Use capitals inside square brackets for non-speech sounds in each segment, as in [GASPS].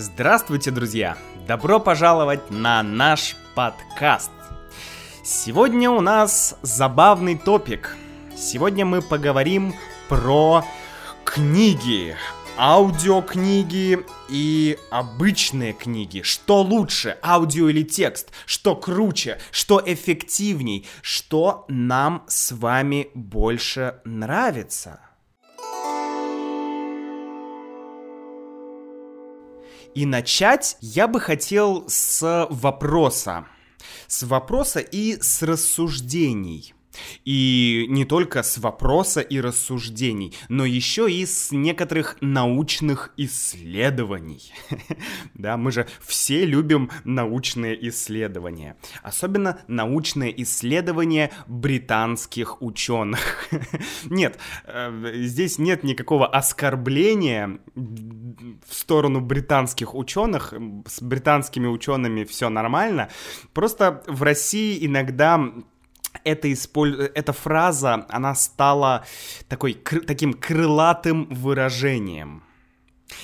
Здравствуйте, друзья! Добро пожаловать на наш подкаст. Сегодня у нас забавный топик. Сегодня мы поговорим про книги, аудиокниги и обычные книги. Что лучше, аудио или текст? Что круче? Что эффективней? Что нам с вами больше нравится? И начать я бы хотел с вопроса. С вопроса и с рассуждений. И не только с вопроса и рассуждений, но еще и с некоторых научных исследований. [LAUGHS] Да, мы же все любим научные исследования. Особенно научные исследования британских ученых. [LAUGHS] Нет, э, здесь нет никакого оскорбления в сторону британских ученых. С британскими учеными все нормально. Просто в России иногда эта, исполь... эта фраза, она стала такой, кр... таким крылатым выражением.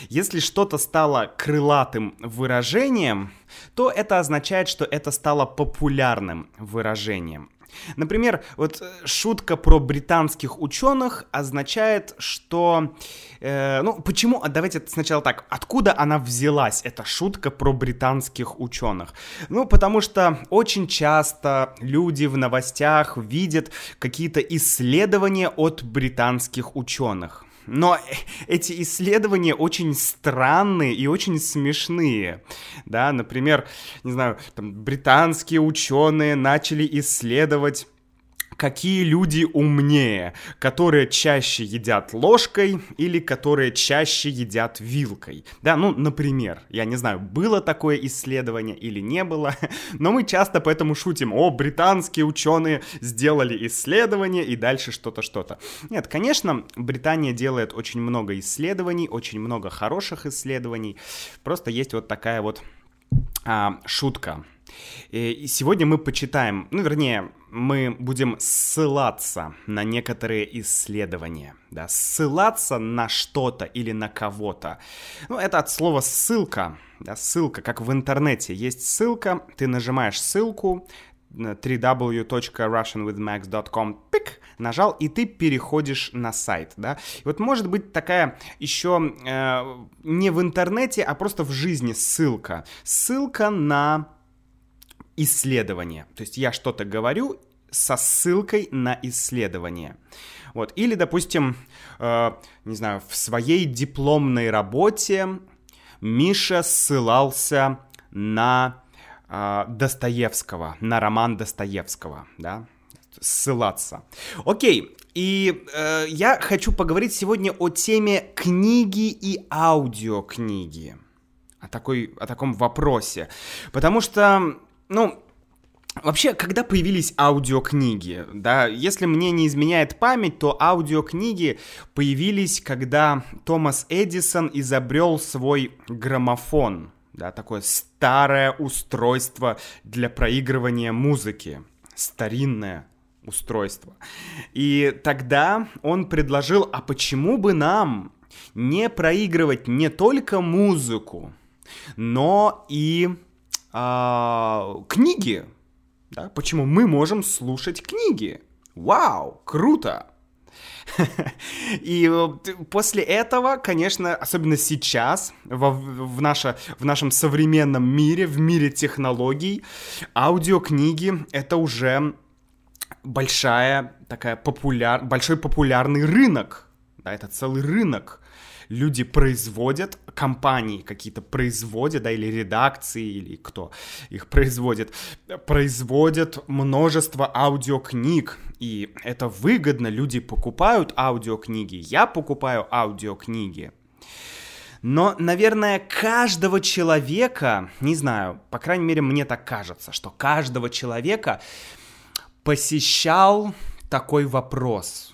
Если что-то стало крылатым выражением, то это означает, что это стало популярным выражением. Например, вот э, шутка про британских ученых означает, что... Э, ну, почему... А давайте сначала так. Откуда она взялась, эта шутка про британских ученых? Ну, потому что очень часто люди в новостях видят какие-то исследования от британских ученых. Но эти исследования очень странные и очень смешные. Да, например, не знаю, там, британские ученые начали исследовать какие люди умнее, которые чаще едят ложкой или которые чаще едят вилкой. Да, ну, например, я не знаю, было такое исследование или не было, [LAUGHS] но мы часто поэтому шутим, о, британские ученые сделали исследование и дальше что-то, что-то. Нет, конечно, Британия делает очень много исследований, очень много хороших исследований, просто есть вот такая вот а, шутка. И сегодня мы почитаем, ну, вернее, мы будем ссылаться на некоторые исследования, да, ссылаться на что-то или на кого-то. Ну, это от слова ссылка, да, ссылка, как в интернете. Есть ссылка, ты нажимаешь ссылку, www.russianwithmax.com, пик, нажал, и ты переходишь на сайт, да. И вот может быть такая еще э, не в интернете, а просто в жизни ссылка. Ссылка на исследование. То есть я что-то говорю со ссылкой на исследование. Вот. Или, допустим, э, не знаю, в своей дипломной работе Миша ссылался на э, Достоевского, на роман Достоевского, да, ссылаться. Окей, и э, я хочу поговорить сегодня о теме книги и аудиокниги, о, такой, о таком вопросе, потому что ну, Вообще, когда появились аудиокниги, да, если мне не изменяет память, то аудиокниги появились, когда Томас Эдисон изобрел свой граммофон, да, такое старое устройство для проигрывания музыки, старинное устройство. И тогда он предложил, а почему бы нам не проигрывать не только музыку, но и а, книги. Да? Почему мы можем слушать книги? Вау, круто! [LAUGHS] И после этого, конечно, особенно сейчас, в, в, наше, в нашем современном мире, в мире технологий, аудиокниги — это уже большая такая популяр... большой популярный рынок. Да, это целый рынок люди производят, компании какие-то производят, да, или редакции, или кто их производит, производят множество аудиокниг, и это выгодно, люди покупают аудиокниги, я покупаю аудиокниги. Но, наверное, каждого человека, не знаю, по крайней мере, мне так кажется, что каждого человека посещал такой вопрос.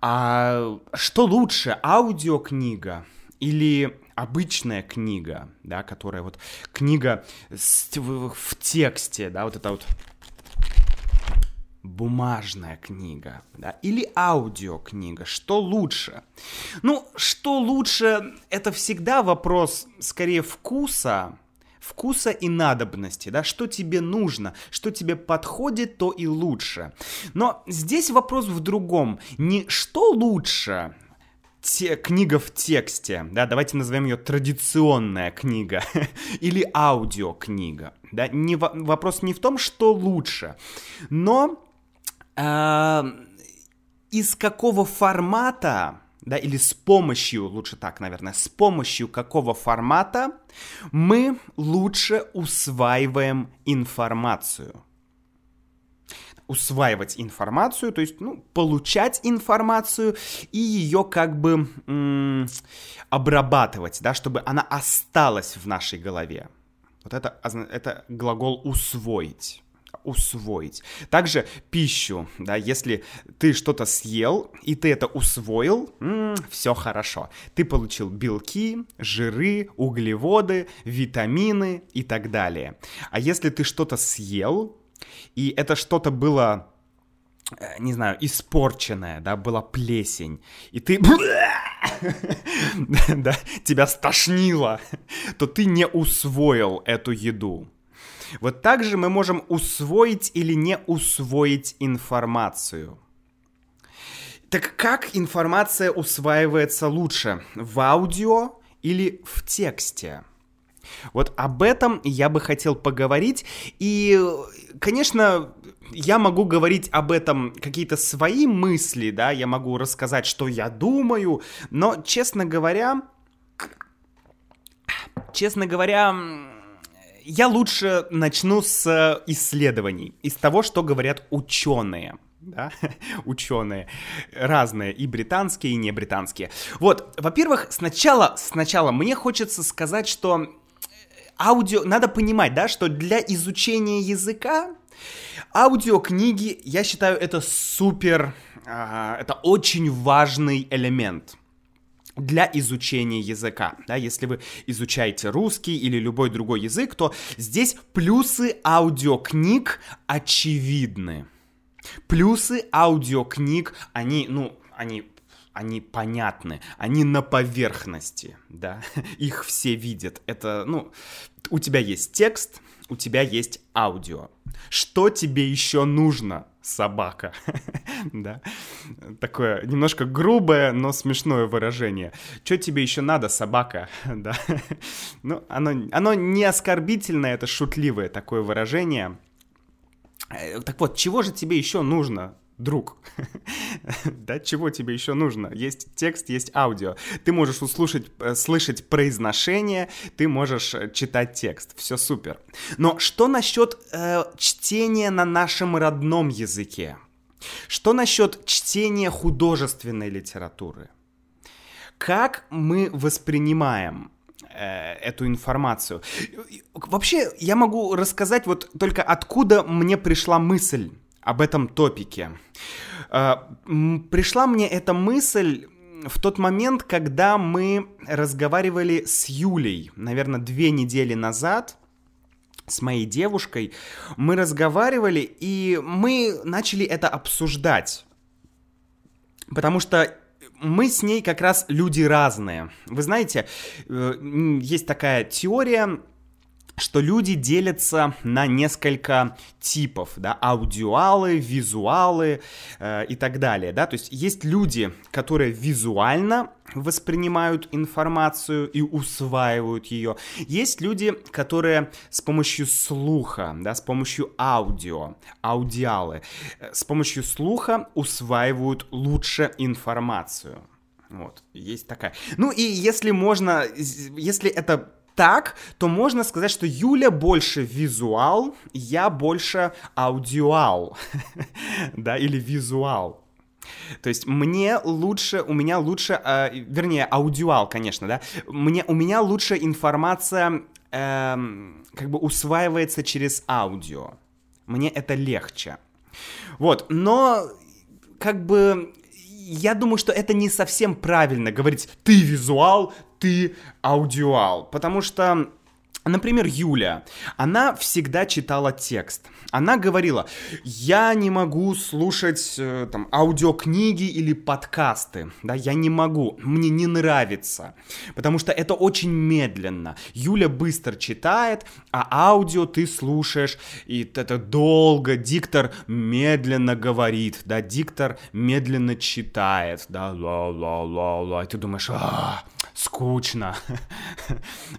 А что лучше, аудиокнига или обычная книга, да, которая вот книга в тексте, да, вот это вот бумажная книга, да, или аудиокнига, что лучше? Ну, что лучше, это всегда вопрос скорее вкуса, вкуса и надобности, да, что тебе нужно, что тебе подходит, то и лучше. Но здесь вопрос в другом, не что лучше, те, книга в тексте, да, давайте назовем ее традиционная книга [LAUGHS] или аудиокнига, да, не, вопрос не в том, что лучше, но э, из какого формата, да, или с помощью, лучше так, наверное, с помощью какого формата мы лучше усваиваем информацию усваивать информацию, то есть, ну, получать информацию и ее как бы м- обрабатывать, да, чтобы она осталась в нашей голове. Вот это, это глагол усвоить усвоить. Также пищу, да, если ты что-то съел и ты это усвоил, м-м, все хорошо. Ты получил белки, жиры, углеводы, витамины и так далее. А если ты что-то съел, и это что-то было э, не знаю, испорченное, да, была плесень, и ты, [LAUGHS] тебя стошнило, то ты не усвоил эту еду. Вот так же мы можем усвоить или не усвоить информацию. Так как информация усваивается лучше? В аудио или в тексте? Вот об этом я бы хотел поговорить. И, конечно, я могу говорить об этом какие-то свои мысли, да, я могу рассказать, что я думаю, но, честно говоря, честно говоря, я лучше начну с исследований, из того, что говорят ученые да, [LAUGHS] ученые, разные, и британские, и не британские. Вот, во-первых, сначала, сначала мне хочется сказать, что аудио, надо понимать, да, что для изучения языка аудиокниги, я считаю, это супер, э, это очень важный элемент для изучения языка. Да, если вы изучаете русский или любой другой язык, то здесь плюсы аудиокниг очевидны. Плюсы аудиокниг, они, ну, они они понятны, они на поверхности, да, [LAUGHS] их все видят. Это, ну, у тебя есть текст, у тебя есть аудио. Что тебе еще нужно, собака? [LAUGHS] да, такое немножко грубое, но смешное выражение. Что тебе еще надо, собака? [LAUGHS] да, ну, оно, оно не оскорбительное, это шутливое такое выражение. Э, так вот, чего же тебе еще нужно, друг, [LAUGHS] да, чего тебе еще нужно? Есть текст, есть аудио. Ты можешь услышать, э, слышать произношение, ты можешь э, читать текст. Все супер. Но что насчет э, чтения на нашем родном языке? Что насчет чтения художественной литературы? Как мы воспринимаем э, эту информацию? Вообще, я могу рассказать вот только откуда мне пришла мысль об этом топике. А, пришла мне эта мысль в тот момент, когда мы разговаривали с Юлей, наверное, две недели назад, с моей девушкой, мы разговаривали, и мы начали это обсуждать. Потому что мы с ней как раз люди разные. Вы знаете, э, есть такая теория, что люди делятся на несколько типов, да, аудиалы, визуалы э, и так далее, да, то есть есть люди, которые визуально воспринимают информацию и усваивают ее, есть люди, которые с помощью слуха, да, с помощью аудио, аудиалы, э, с помощью слуха усваивают лучше информацию. Вот, есть такая. Ну и если можно, если это так, то можно сказать, что Юля больше визуал, я больше аудиал, [LAUGHS] да, или визуал. То есть мне лучше, у меня лучше, э, вернее, аудиал, конечно, да, мне, у меня лучше информация э, как бы усваивается через аудио. Мне это легче. Вот, но как бы я думаю, что это не совсем правильно говорить «ты визуал, ты аудиал», потому что Например, Юля, она всегда читала текст. Она говорила, я не могу слушать э, там аудиокниги или подкасты, да, я не могу, мне не нравится, потому что это очень медленно. Юля быстро читает, а аудио ты слушаешь, и это долго, диктор медленно говорит, да, диктор медленно читает, да, ла-ла-ла-ла, и ты думаешь, а, скучно.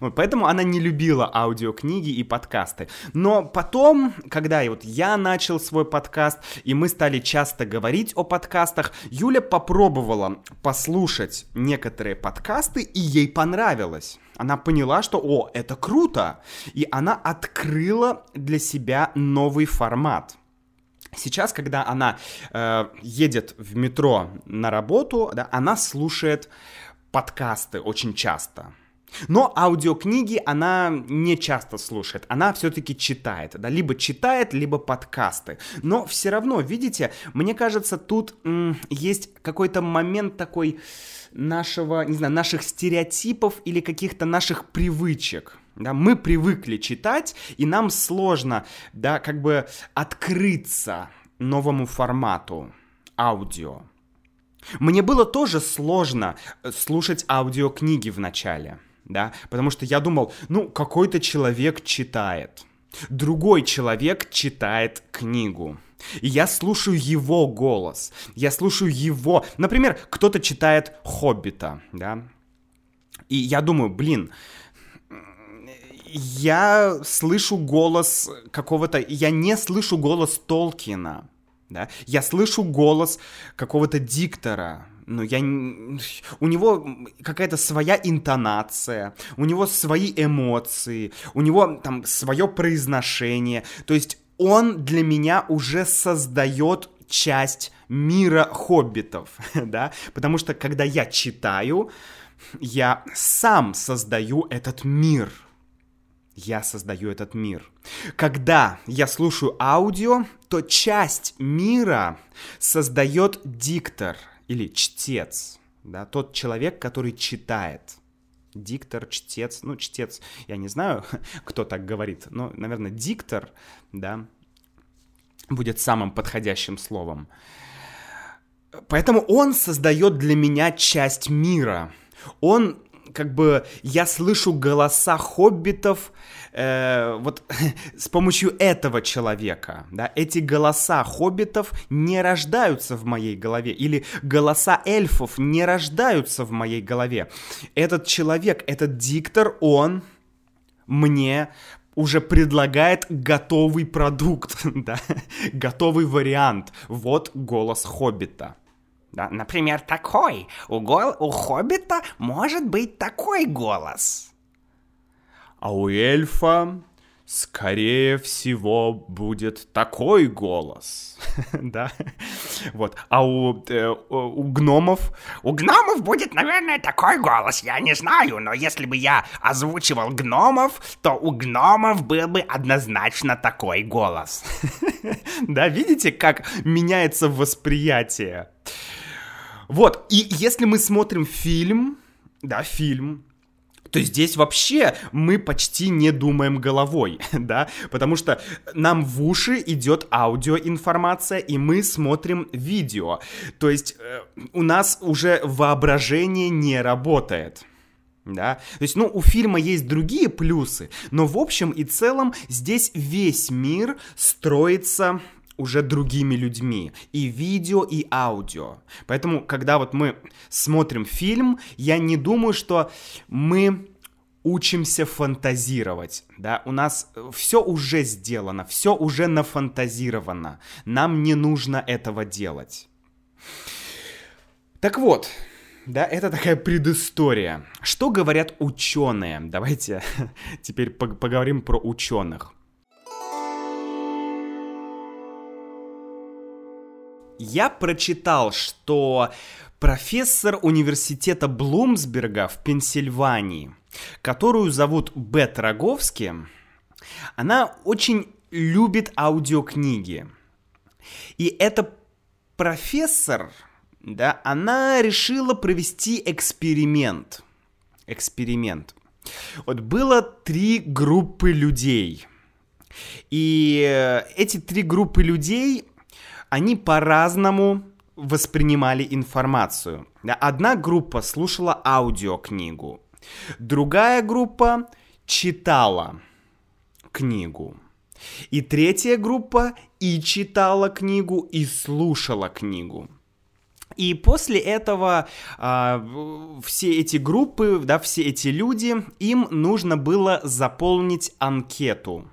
[LAUGHS] поэтому она не любила аудиокниги и подкасты. Но потом, когда вот я начал свой подкаст, и мы стали часто говорить о подкастах, Юля попробовала послушать некоторые подкасты, и ей понравилось. Она поняла, что, о, это круто, и она открыла для себя новый формат. Сейчас, когда она э, едет в метро на работу, да, она слушает подкасты очень часто. Но аудиокниги она не часто слушает, она все-таки читает, да, либо читает, либо подкасты. Но все равно, видите, мне кажется, тут м, есть какой-то момент такой нашего, не знаю, наших стереотипов или каких-то наших привычек. Да, мы привыкли читать, и нам сложно, да, как бы открыться новому формату аудио. Мне было тоже сложно э, слушать аудиокниги в начале, да, потому что я думал, ну, какой-то человек читает, другой человек читает книгу. И я слушаю его голос, я слушаю его... Например, кто-то читает «Хоббита», да, и я думаю, блин, я слышу голос какого-то... Я не слышу голос Толкина, да, я слышу голос какого-то диктора, но я... У него какая-то своя интонация, у него свои эмоции, у него там свое произношение, то есть он для меня уже создает часть мира хоббитов, [LAUGHS] да, потому что когда я читаю, я сам создаю этот мир, я создаю этот мир. Когда я слушаю аудио, то часть мира создает диктор или чтец, да, тот человек, который читает. Диктор, чтец, ну, чтец, я не знаю, [LAUGHS] кто так говорит, но, наверное, диктор, да, будет самым подходящим словом. Поэтому он создает для меня часть мира. Он как бы я слышу голоса хоббитов э, вот [LAUGHS] с помощью этого человека, да, эти голоса хоббитов не рождаются в моей голове, или голоса эльфов не рождаются в моей голове. Этот человек, этот диктор, он мне уже предлагает готовый продукт, [LAUGHS] да, [LAUGHS] готовый вариант. Вот голос хоббита. Да, например, такой. У, гол... у хоббита может быть такой голос. А у эльфа, скорее всего, будет такой голос. [LAUGHS] да? Вот. А у, э, у гномов... У гномов будет, наверное, такой голос, я не знаю, но если бы я озвучивал гномов, то у гномов был бы однозначно такой голос. [LAUGHS] да, видите, как меняется восприятие? Вот, и если мы смотрим фильм, да, фильм, то здесь вообще мы почти не думаем головой, [LAUGHS] да, потому что нам в уши идет аудиоинформация, и мы смотрим видео. То есть э, у нас уже воображение не работает. Да? То есть, ну, у фильма есть другие плюсы, но в общем и целом здесь весь мир строится уже другими людьми. И видео, и аудио. Поэтому, когда вот мы смотрим фильм, я не думаю, что мы учимся фантазировать, да, у нас все уже сделано, все уже нафантазировано, нам не нужно этого делать. Так вот, да, это такая предыстория. Что говорят ученые? Давайте [LAUGHS] теперь поговорим про ученых. Я прочитал, что профессор университета Блумсберга в Пенсильвании, которую зовут Бет Роговски, она очень любит аудиокниги. И эта профессор, да, она решила провести эксперимент. Эксперимент. Вот было три группы людей. И э, эти три группы людей, они по-разному воспринимали информацию. Одна группа слушала аудиокнигу, другая группа читала книгу. И третья группа и читала книгу, и слушала книгу. И после этого э, все эти группы, да, все эти люди, им нужно было заполнить анкету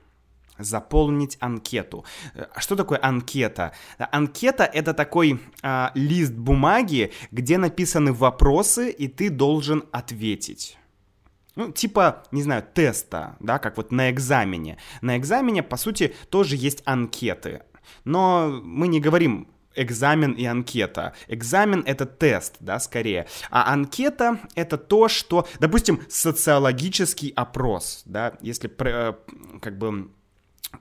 заполнить анкету. А что такое анкета? Анкета это такой э, лист бумаги, где написаны вопросы, и ты должен ответить. Ну, типа, не знаю, теста, да, как вот на экзамене. На экзамене, по сути, тоже есть анкеты. Но мы не говорим экзамен и анкета. Экзамен — это тест, да, скорее. А анкета — это то, что, допустим, социологический опрос, да, если э, как бы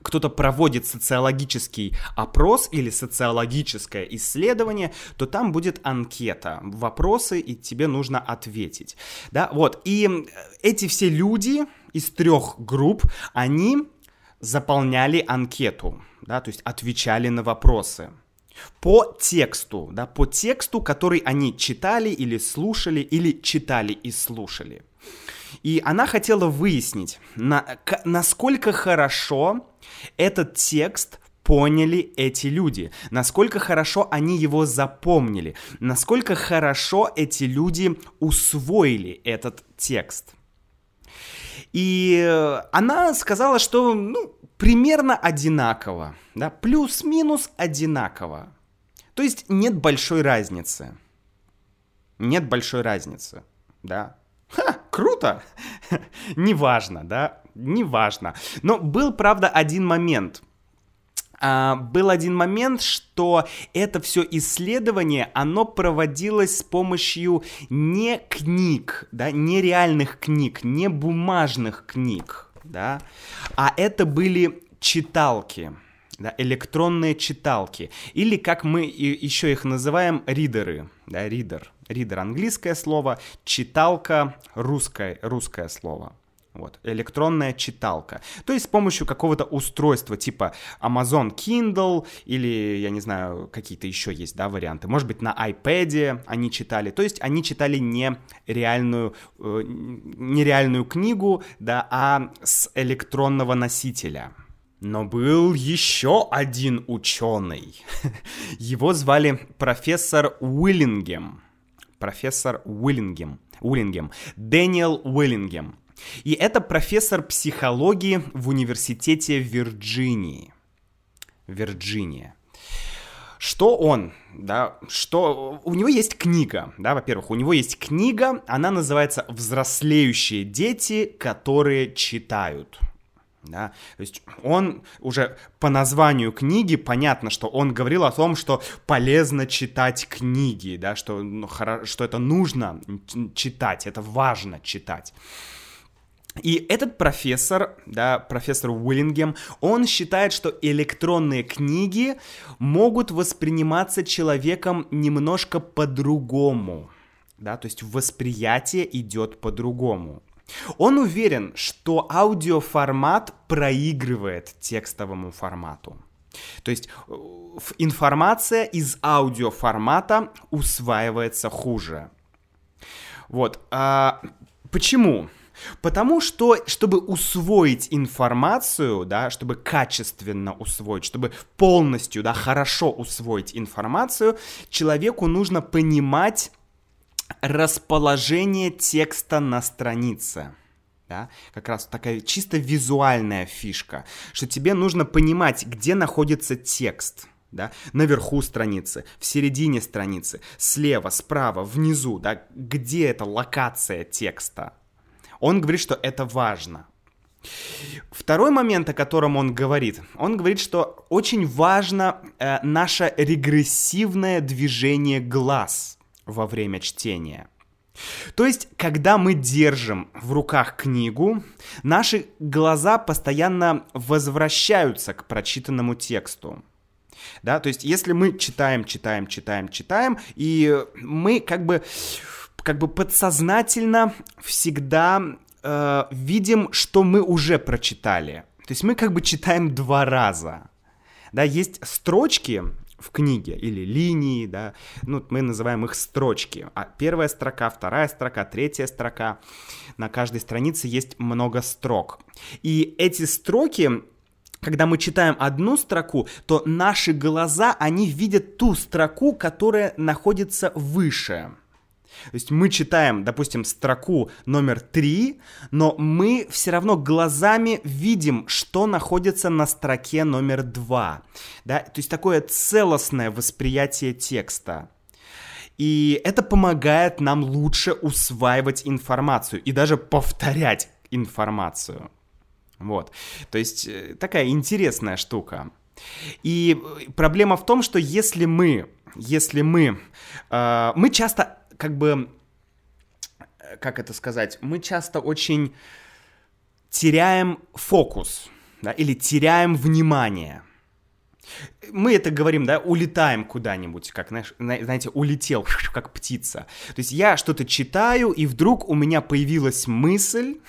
кто-то проводит социологический опрос или социологическое исследование, то там будет анкета, вопросы, и тебе нужно ответить. Да, вот. И эти все люди из трех групп, они заполняли анкету, да, то есть отвечали на вопросы по тексту, да, по тексту, который они читали или слушали, или читали и слушали. И она хотела выяснить, на, насколько хорошо этот текст поняли эти люди, насколько хорошо они его запомнили, насколько хорошо эти люди усвоили этот текст. И она сказала, что ну, примерно одинаково, да, плюс-минус одинаково. То есть нет большой разницы. Нет большой разницы, да. Ха, круто! [LAUGHS] Неважно, да, неважно. Но был, правда, один момент. А, был один момент, что это все исследование, оно проводилось с помощью не книг, да, не реальных книг, не бумажных книг, да, а это были читалки, да, электронные читалки, или как мы еще их называем, ридеры, да, ридер, ридер английское слово, читалка русское, русское слово. Вот, электронная читалка. То есть с помощью какого-то устройства типа Amazon Kindle или, я не знаю, какие-то еще есть, да, варианты. Может быть, на iPad они читали. То есть они читали не реальную, э, не реальную книгу, да, а с электронного носителя. Но был еще один ученый. [LAUGHS] Его звали профессор Уиллингем. Профессор Уиллингем. Уиллингем. Дэниел Уиллингем. И это профессор психологии в университете Вирджинии. Вирджиния. Что он, да, что... У него есть книга, да, во-первых, у него есть книга, она называется «Взрослеющие дети, которые читают». Да? То есть он уже по названию книги понятно, что он говорил о том, что полезно читать книги, да, что, ну, что это нужно читать, это важно читать. И этот профессор, да, профессор Уиллингем, он считает, что электронные книги могут восприниматься человеком немножко по-другому. Да, то есть восприятие идет по-другому. Он уверен, что аудиоформат проигрывает текстовому формату. То есть э, информация из аудиоформата усваивается хуже. Вот. А почему? Потому что, чтобы усвоить информацию, да, чтобы качественно усвоить, чтобы полностью, да, хорошо усвоить информацию, человеку нужно понимать расположение текста на странице. Да? Как раз такая чисто визуальная фишка, что тебе нужно понимать, где находится текст. Да? Наверху страницы, в середине страницы, слева, справа, внизу, да? где эта локация текста. Он говорит, что это важно. Второй момент, о котором он говорит, он говорит, что очень важно э, наше регрессивное движение глаз во время чтения. То есть, когда мы держим в руках книгу, наши глаза постоянно возвращаются к прочитанному тексту. Да, то есть, если мы читаем, читаем, читаем, читаем, и мы как бы как бы подсознательно всегда э, видим, что мы уже прочитали. То есть мы как бы читаем два раза. Да, есть строчки в книге или линии, да, ну, мы называем их строчки. А первая строка, вторая строка, третья строка. На каждой странице есть много строк. И эти строки когда мы читаем одну строку, то наши глаза, они видят ту строку, которая находится выше. То есть мы читаем, допустим, строку номер три, но мы все равно глазами видим, что находится на строке номер два. Да? То есть такое целостное восприятие текста. И это помогает нам лучше усваивать информацию и даже повторять информацию. Вот. То есть э, такая интересная штука. И проблема в том, что если мы, если мы, э, мы часто как бы, как это сказать, мы часто очень теряем фокус, да, или теряем внимание. Мы это говорим, да, улетаем куда-нибудь, как, знаете, улетел, [LAUGHS] как птица. То есть я что-то читаю, и вдруг у меня появилась мысль,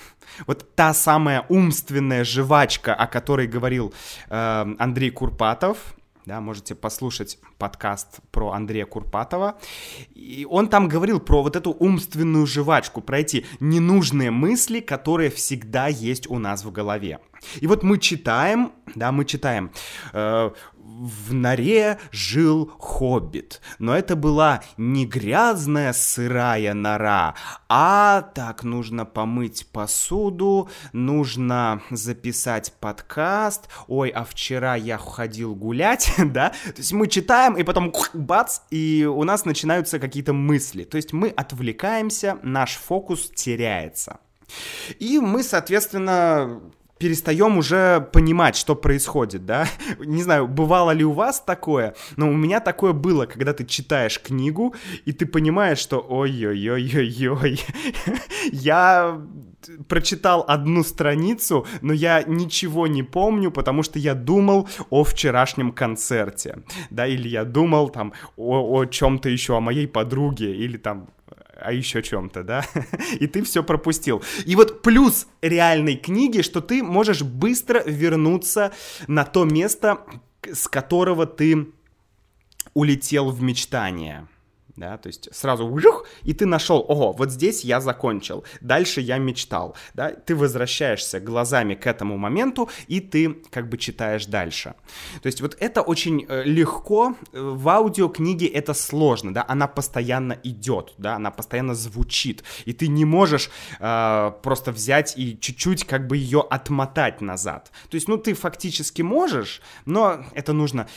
вот та самая умственная жвачка, о которой говорил э, Андрей Курпатов, да, можете послушать подкаст про Андрея Курпатова. И он там говорил про вот эту умственную жвачку, про эти ненужные мысли, которые всегда есть у нас в голове. И вот мы читаем, да, мы читаем, э, в норе жил хоббит, но это была не грязная сырая нора, а так нужно помыть посуду, нужно записать подкаст, ой, а вчера я ходил гулять, [LAUGHS] да, то есть мы читаем, и потом бац, и у нас начинаются какие-то мысли, то есть мы отвлекаемся, наш фокус теряется. И мы, соответственно, перестаем уже понимать, что происходит, да? [LAUGHS] Не знаю, бывало ли у вас такое, но у меня такое было, когда ты читаешь книгу, и ты понимаешь, что ой-ой-ой-ой-ой, [LAUGHS] я прочитал одну страницу, но я ничего не помню, потому что я думал о вчерашнем концерте, да, или я думал там о, о чем-то еще, о моей подруге, или там о еще чем-то, да, [LAUGHS] и ты все пропустил. И вот плюс реальной книги, что ты можешь быстро вернуться на то место, с которого ты улетел в мечтание да, то есть сразу ух, и ты нашел, ого, вот здесь я закончил, дальше я мечтал, да, ты возвращаешься глазами к этому моменту, и ты как бы читаешь дальше. То есть вот это очень э, легко, э, в аудиокниге это сложно, да, она постоянно идет, да, она постоянно звучит, и ты не можешь э, просто взять и чуть-чуть как бы ее отмотать назад. То есть, ну, ты фактически можешь, но это нужно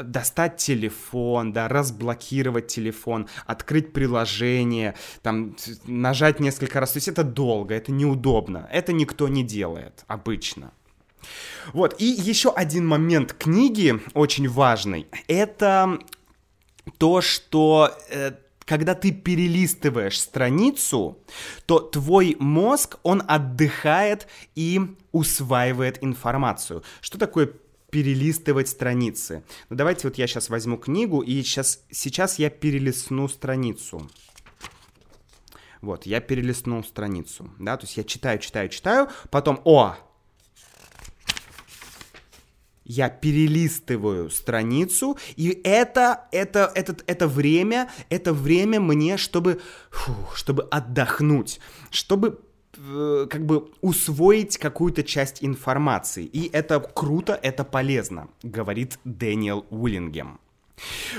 достать телефон, да, разблокировать телефон, открыть приложение, там, нажать несколько раз. То есть это долго, это неудобно. Это никто не делает обычно. Вот, и еще один момент книги очень важный. Это то, что э, когда ты перелистываешь страницу, то твой мозг, он отдыхает и усваивает информацию. Что такое перелистывать страницы. Ну, давайте вот я сейчас возьму книгу, и сейчас, сейчас я перелистну страницу. Вот, я перелистнул страницу, да, то есть я читаю, читаю, читаю, потом, о, я перелистываю страницу, и это, это, это, это время, это время мне, чтобы, фу, чтобы отдохнуть, чтобы как бы усвоить какую-то часть информации. И это круто, это полезно, говорит Дэниел Уиллингем.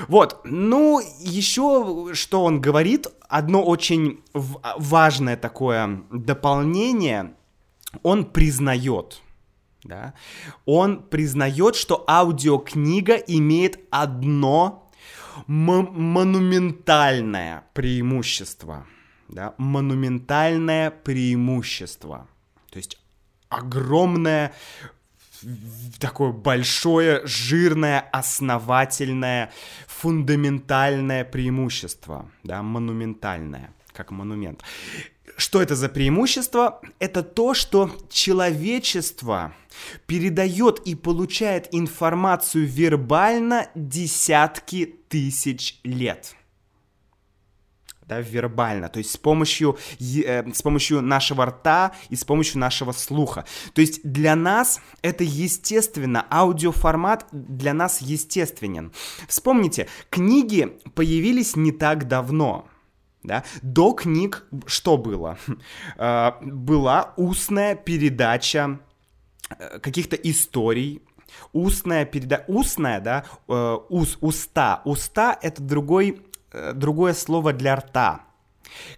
Вот, ну, еще что он говорит, одно очень важное такое дополнение, он признает, да, он признает, что аудиокнига имеет одно монументальное преимущество – да, монументальное преимущество. То есть огромное такое большое, жирное, основательное, фундаментальное преимущество, да, монументальное, как монумент. Что это за преимущество? Это то, что человечество передает и получает информацию вербально десятки тысяч лет – да, вербально, то есть с помощью, э, с помощью нашего рта и с помощью нашего слуха. То есть для нас это естественно, аудиоформат для нас естественен. Вспомните, книги появились не так давно. Да? До книг что было? [LAUGHS] Э, была устная передача э, каких-то историй, устная передача, устная, да, э, ус, уста, уста это другой другое слово для рта.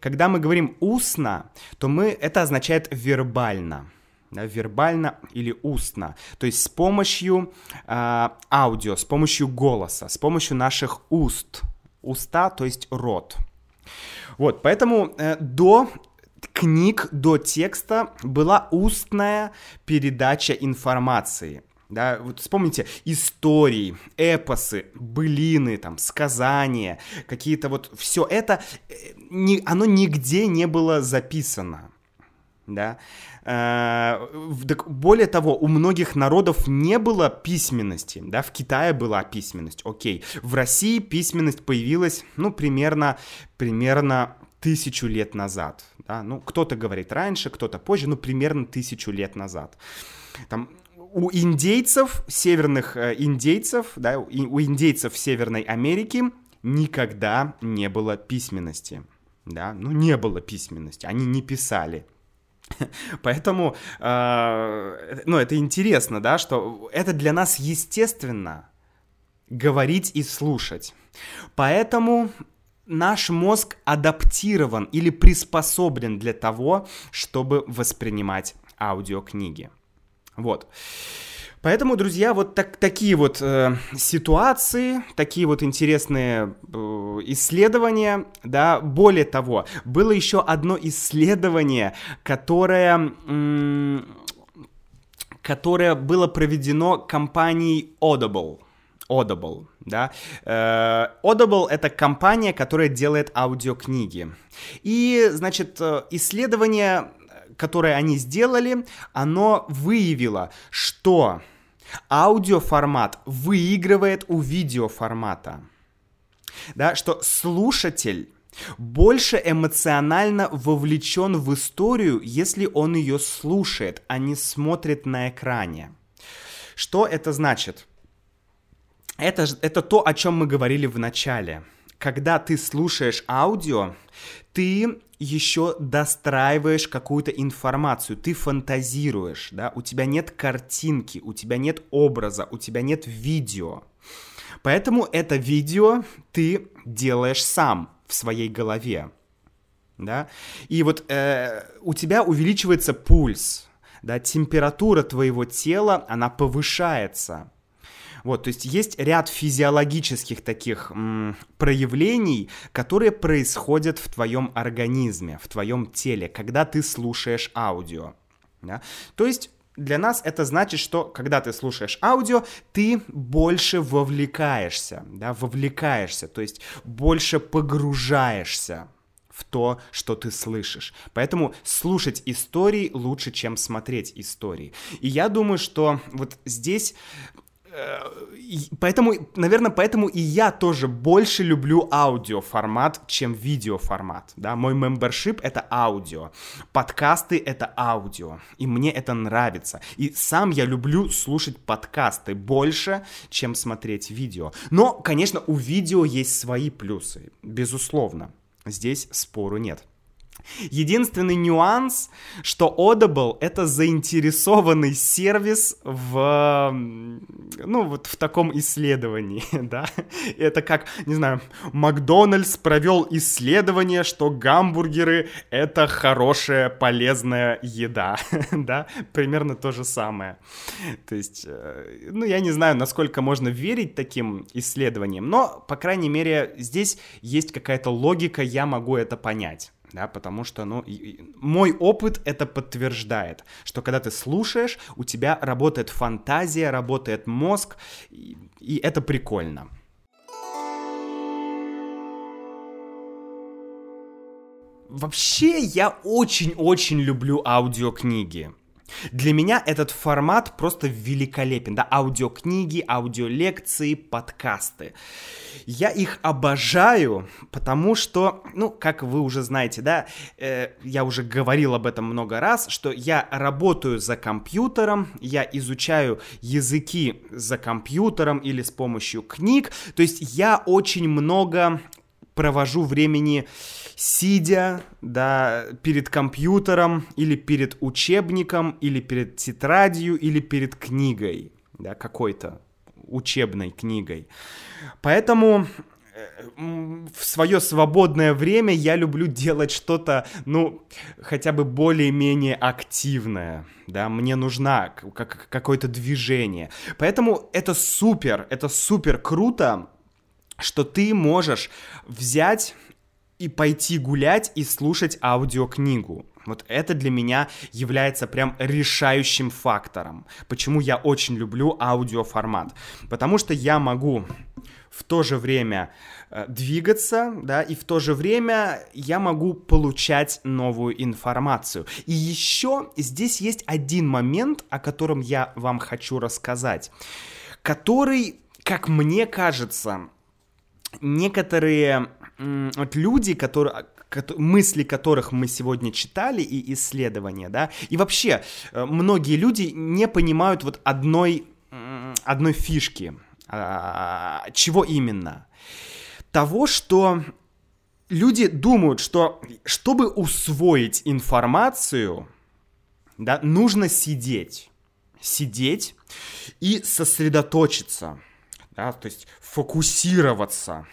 Когда мы говорим устно, то мы, это означает вербально. Вербально или устно. То есть с помощью э, аудио, с помощью голоса, с помощью наших уст. Уста, то есть рот. Вот, поэтому э, до книг, до текста была устная передача информации. Да, вот вспомните истории, эпосы, былины, там, сказания, какие-то вот все это, э, не, оно нигде не было записано. Да. Э, более того, у многих народов не было письменности, да, в Китае была письменность, окей. В России письменность появилась, ну, примерно, примерно тысячу лет назад, да, ну, кто-то говорит раньше, кто-то позже, ну, примерно тысячу лет назад. Там у индейцев, северных э, индейцев, да, у индейцев Северной Америки никогда не было письменности. Да, ну не было письменности, они не писали. [LAUGHS] Поэтому, э, ну, это интересно, да, что это для нас естественно говорить и слушать. Поэтому наш мозг адаптирован или приспособлен для того, чтобы воспринимать аудиокниги. Вот. Поэтому, друзья, вот так, такие вот э, ситуации, такие вот интересные э, исследования, да, более того, было еще одно исследование, которое, м- которое было проведено компанией Audible. Audible, да. Э, Audible — это компания, которая делает аудиокниги. И, значит, э, исследование которое они сделали, оно выявило, что аудиоформат выигрывает у видеоформата. Да, что слушатель больше эмоционально вовлечен в историю, если он ее слушает, а не смотрит на экране. Что это значит? Это, это то, о чем мы говорили в начале. Когда ты слушаешь аудио, ты еще достраиваешь какую-то информацию, ты фантазируешь, да, у тебя нет картинки, у тебя нет образа, у тебя нет видео. Поэтому это видео ты делаешь сам в своей голове, да, и вот э, у тебя увеличивается пульс, да, температура твоего тела, она повышается, вот, то есть есть ряд физиологических таких м, проявлений, которые происходят в твоем организме, в твоем теле, когда ты слушаешь аудио. Да? То есть для нас это значит, что когда ты слушаешь аудио, ты больше вовлекаешься, да, вовлекаешься, то есть больше погружаешься в то, что ты слышишь. Поэтому слушать истории лучше, чем смотреть истории. И я думаю, что вот здесь Поэтому, наверное, поэтому и я тоже больше люблю аудиоформат, чем видеоформат. Да? Мой мембершип — это аудио, подкасты — это аудио, и мне это нравится. И сам я люблю слушать подкасты больше, чем смотреть видео. Но, конечно, у видео есть свои плюсы, безусловно. Здесь спору нет. Единственный нюанс, что Audible — это заинтересованный сервис в, ну, вот в таком исследовании, [LAUGHS] да. Это как, не знаю, Макдональдс провел исследование, что гамбургеры — это хорошая, полезная еда, [LAUGHS] да, примерно то же самое. То есть, э, ну, я не знаю, насколько можно верить таким исследованиям, но, по крайней мере, здесь есть какая-то логика, я могу это понять да, потому что, ну, мой опыт это подтверждает, что когда ты слушаешь, у тебя работает фантазия, работает мозг, и, и это прикольно. Вообще, я очень-очень люблю аудиокниги. Для меня этот формат просто великолепен, да, аудиокниги, аудиолекции, подкасты. Я их обожаю, потому что, ну, как вы уже знаете, да, э, я уже говорил об этом много раз, что я работаю за компьютером, я изучаю языки за компьютером или с помощью книг, то есть я очень много провожу времени сидя, да, перед компьютером или перед учебником, или перед тетрадью, или перед книгой, да, какой-то учебной книгой. Поэтому э, в свое свободное время я люблю делать что-то, ну, хотя бы более-менее активное, да, мне нужна как, какое-то движение. Поэтому это супер, это супер круто, что ты можешь взять и пойти гулять и слушать аудиокнигу. Вот это для меня является прям решающим фактором. Почему я очень люблю аудиоформат. Потому что я могу в то же время э, двигаться, да, и в то же время я могу получать новую информацию. И еще здесь есть один момент, о котором я вам хочу рассказать, который, как мне кажется, некоторые вот люди, которые мысли которых мы сегодня читали и исследования, да, и вообще э, многие люди не понимают вот одной, одной фишки, а, чего именно? Того, что люди думают, что чтобы усвоить информацию, да, нужно сидеть, сидеть и сосредоточиться, да, то есть фокусироваться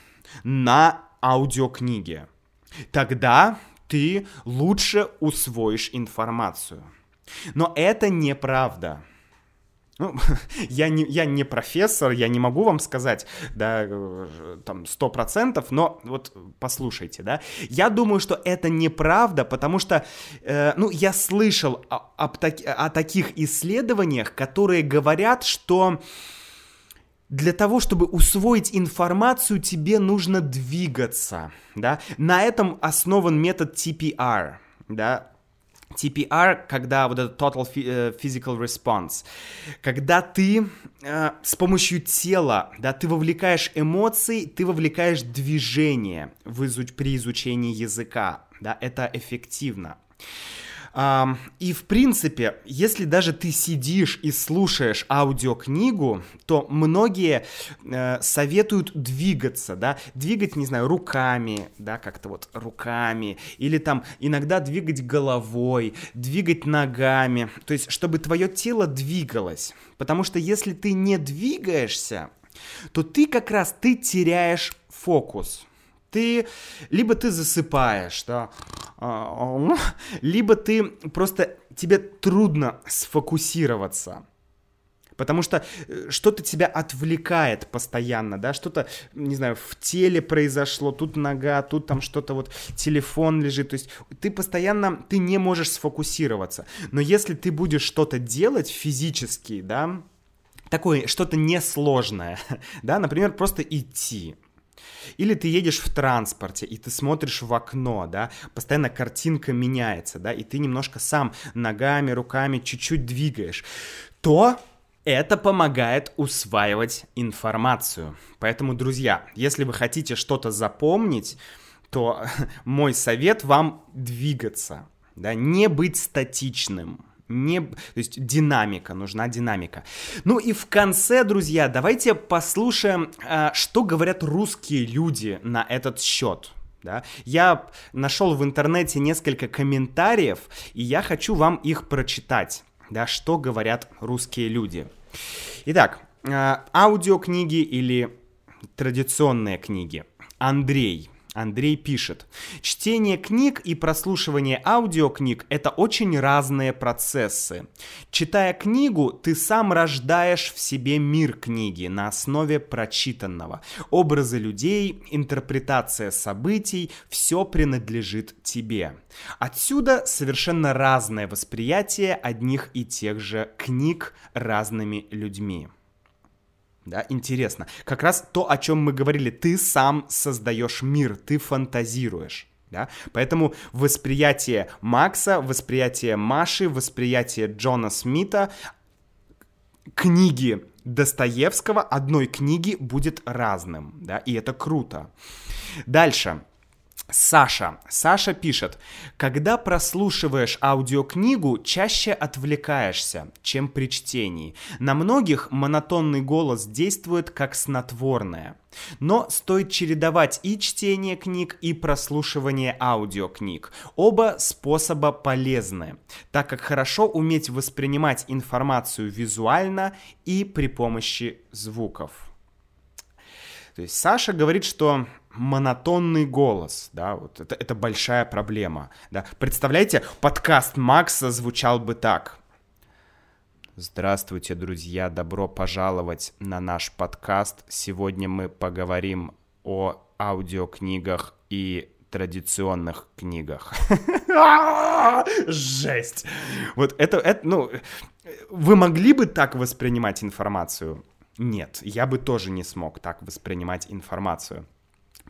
на аудиокниге. Тогда ты лучше усвоишь информацию. Но это неправда. Ну, [LAUGHS] я не, я не профессор, я не могу вам сказать, да, там, сто процентов, но вот послушайте, да. Я думаю, что это неправда, потому что, э, ну, я слышал о, об, о таких исследованиях, которые говорят, что для того, чтобы усвоить информацию, тебе нужно двигаться, да. На этом основан метод TPR, да. TPR, когда вот этот Total э, Physical Response, когда ты э, с помощью тела, да, ты вовлекаешь эмоции, ты вовлекаешь движение в изуч при изучении языка, да, это эффективно. И в принципе, если даже ты сидишь и слушаешь аудиокнигу, то многие э, советуют двигаться, да, двигать, не знаю, руками, да, как-то вот руками, или там иногда двигать головой, двигать ногами, то есть чтобы твое тело двигалось, потому что если ты не двигаешься, то ты как раз ты теряешь фокус. Ты либо ты засыпаешь, да, а, [LAUGHS] либо ты просто тебе трудно сфокусироваться. Потому что э, что-то тебя отвлекает постоянно, да, что-то, не знаю, в теле произошло, тут нога, тут там что-то вот, телефон лежит, то есть ты постоянно, ты не можешь сфокусироваться. Но если ты будешь что-то делать физически, да, такое, что-то несложное, [LAUGHS] да, например, просто идти, или ты едешь в транспорте, и ты смотришь в окно, да, постоянно картинка меняется, да, и ты немножко сам ногами, руками чуть-чуть двигаешь, то это помогает усваивать информацию. Поэтому, друзья, если вы хотите что-то запомнить, то [LAUGHS] мой совет вам двигаться, да, не быть статичным не, то есть динамика, нужна динамика. Ну и в конце, друзья, давайте послушаем, а, что говорят русские люди на этот счет. Да? Я нашел в интернете несколько комментариев, и я хочу вам их прочитать, да, что говорят русские люди. Итак, а, аудиокниги или традиционные книги. Андрей Андрей пишет, чтение книг и прослушивание аудиокниг – это очень разные процессы. Читая книгу, ты сам рождаешь в себе мир книги на основе прочитанного. Образы людей, интерпретация событий – все принадлежит тебе. Отсюда совершенно разное восприятие одних и тех же книг разными людьми. Да, интересно. Как раз то, о чем мы говорили, ты сам создаешь мир, ты фантазируешь. Да? Поэтому восприятие Макса, восприятие Маши, восприятие Джона Смита, книги Достоевского, одной книги будет разным, да, и это круто. Дальше. Саша. Саша пишет, когда прослушиваешь аудиокнигу, чаще отвлекаешься, чем при чтении. На многих монотонный голос действует как снотворное. Но стоит чередовать и чтение книг, и прослушивание аудиокниг. Оба способа полезны, так как хорошо уметь воспринимать информацию визуально и при помощи звуков. То есть Саша говорит, что монотонный голос, да, вот это, это большая проблема, да. Представляете, подкаст Макса звучал бы так. Здравствуйте, друзья, добро пожаловать на наш подкаст. Сегодня мы поговорим о аудиокнигах и традиционных книгах. [LAUGHS] Жесть! Вот это, это, ну, вы могли бы так воспринимать информацию? Нет, я бы тоже не смог так воспринимать информацию.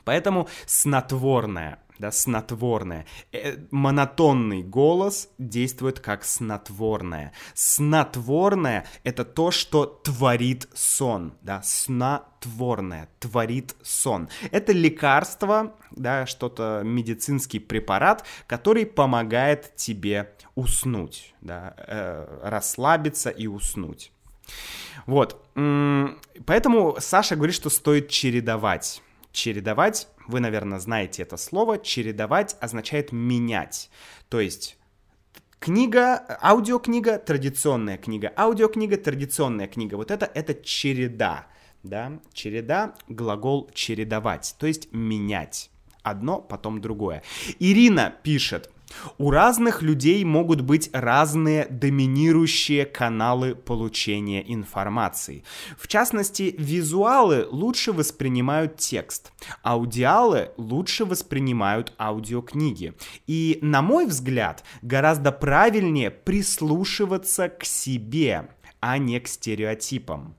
Поэтому снотворное, да, снотворное. Э, монотонный голос действует как снотворное. Снотворное — это то, что творит сон, да, снотворное, творит сон. Это лекарство, да, что-то, медицинский препарат, который помогает тебе уснуть, да, э, расслабиться и уснуть. Вот, поэтому Саша говорит, что стоит чередовать Чередовать, вы, наверное, знаете это слово, чередовать означает менять. То есть книга, аудиокнига, традиционная книга, аудиокнига, традиционная книга. Вот это, это череда, да, череда, глагол чередовать, то есть менять. Одно, потом другое. Ирина пишет, у разных людей могут быть разные доминирующие каналы получения информации. В частности, визуалы лучше воспринимают текст, аудиалы лучше воспринимают аудиокниги. И, на мой взгляд, гораздо правильнее прислушиваться к себе, а не к стереотипам.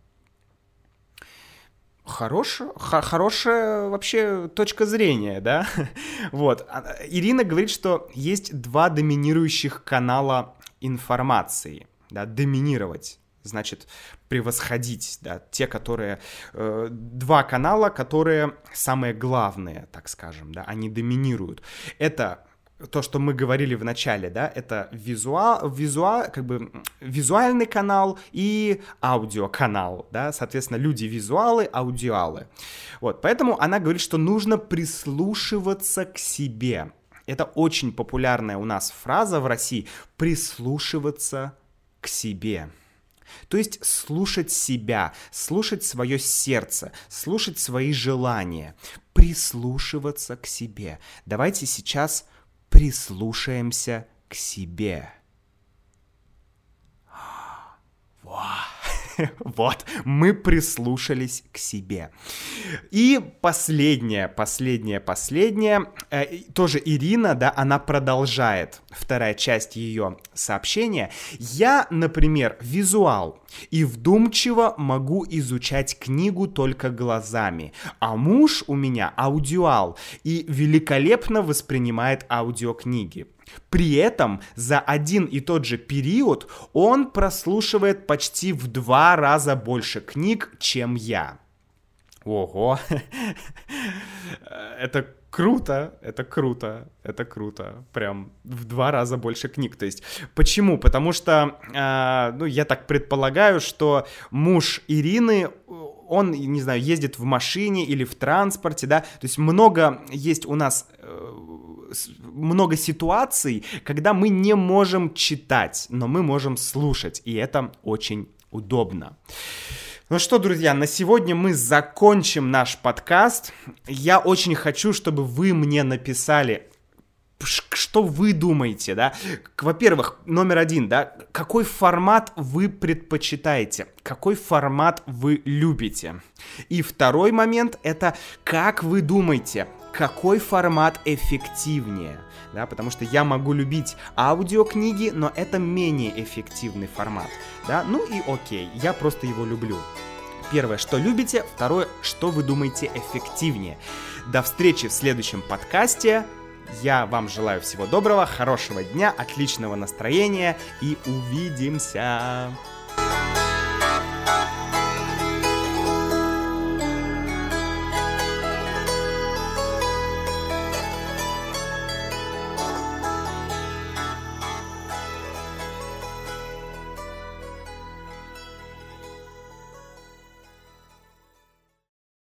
Хорошая, хорошая вообще точка зрения, да? [LAUGHS] вот. А, Ирина говорит, что есть два доминирующих канала информации, да, доминировать значит превосходить, да, те, которые э, два канала, которые самые главные, так скажем, да, они доминируют. Это то, что мы говорили в начале, да, это визуал, визуал, как бы визуальный канал и аудиоканал, да, соответственно, люди визуалы, аудиалы. Вот, поэтому она говорит, что нужно прислушиваться к себе. Это очень популярная у нас фраза в России — прислушиваться к себе. То есть слушать себя, слушать свое сердце, слушать свои желания, прислушиваться к себе. Давайте сейчас прислушаемся к себе. [GASPS] [LAUGHS] Вот, мы прислушались к себе. И последнее, последнее, последнее. Э, тоже Ирина, да, она продолжает. Вторая часть ее сообщения. Я, например, визуал и вдумчиво могу изучать книгу только глазами. А муж у меня аудиал и великолепно воспринимает аудиокниги. При этом за один и тот же период он прослушивает почти в два раза больше книг, чем я. Ого, [LAUGHS] это круто, это круто, это круто, прям в два раза больше книг. То есть, почему? Потому что, э, ну, я так предполагаю, что муж Ирины, он, не знаю, ездит в машине или в транспорте, да, то есть много есть у нас э, много ситуаций, когда мы не можем читать, но мы можем слушать, и это очень удобно. Ну что, друзья, на сегодня мы закончим наш подкаст. Я очень хочу, чтобы вы мне написали, что вы думаете, да? Во-первых, номер один, да, какой формат вы предпочитаете, какой формат вы любите. И второй момент это как вы думаете, какой формат эффективнее. Да, потому что я могу любить аудиокниги, но это менее эффективный формат. Да, ну и окей, я просто его люблю. Первое, что любите, второе, что вы думаете эффективнее. До встречи в следующем подкасте. Я вам желаю всего доброго, хорошего дня, отличного настроения и увидимся!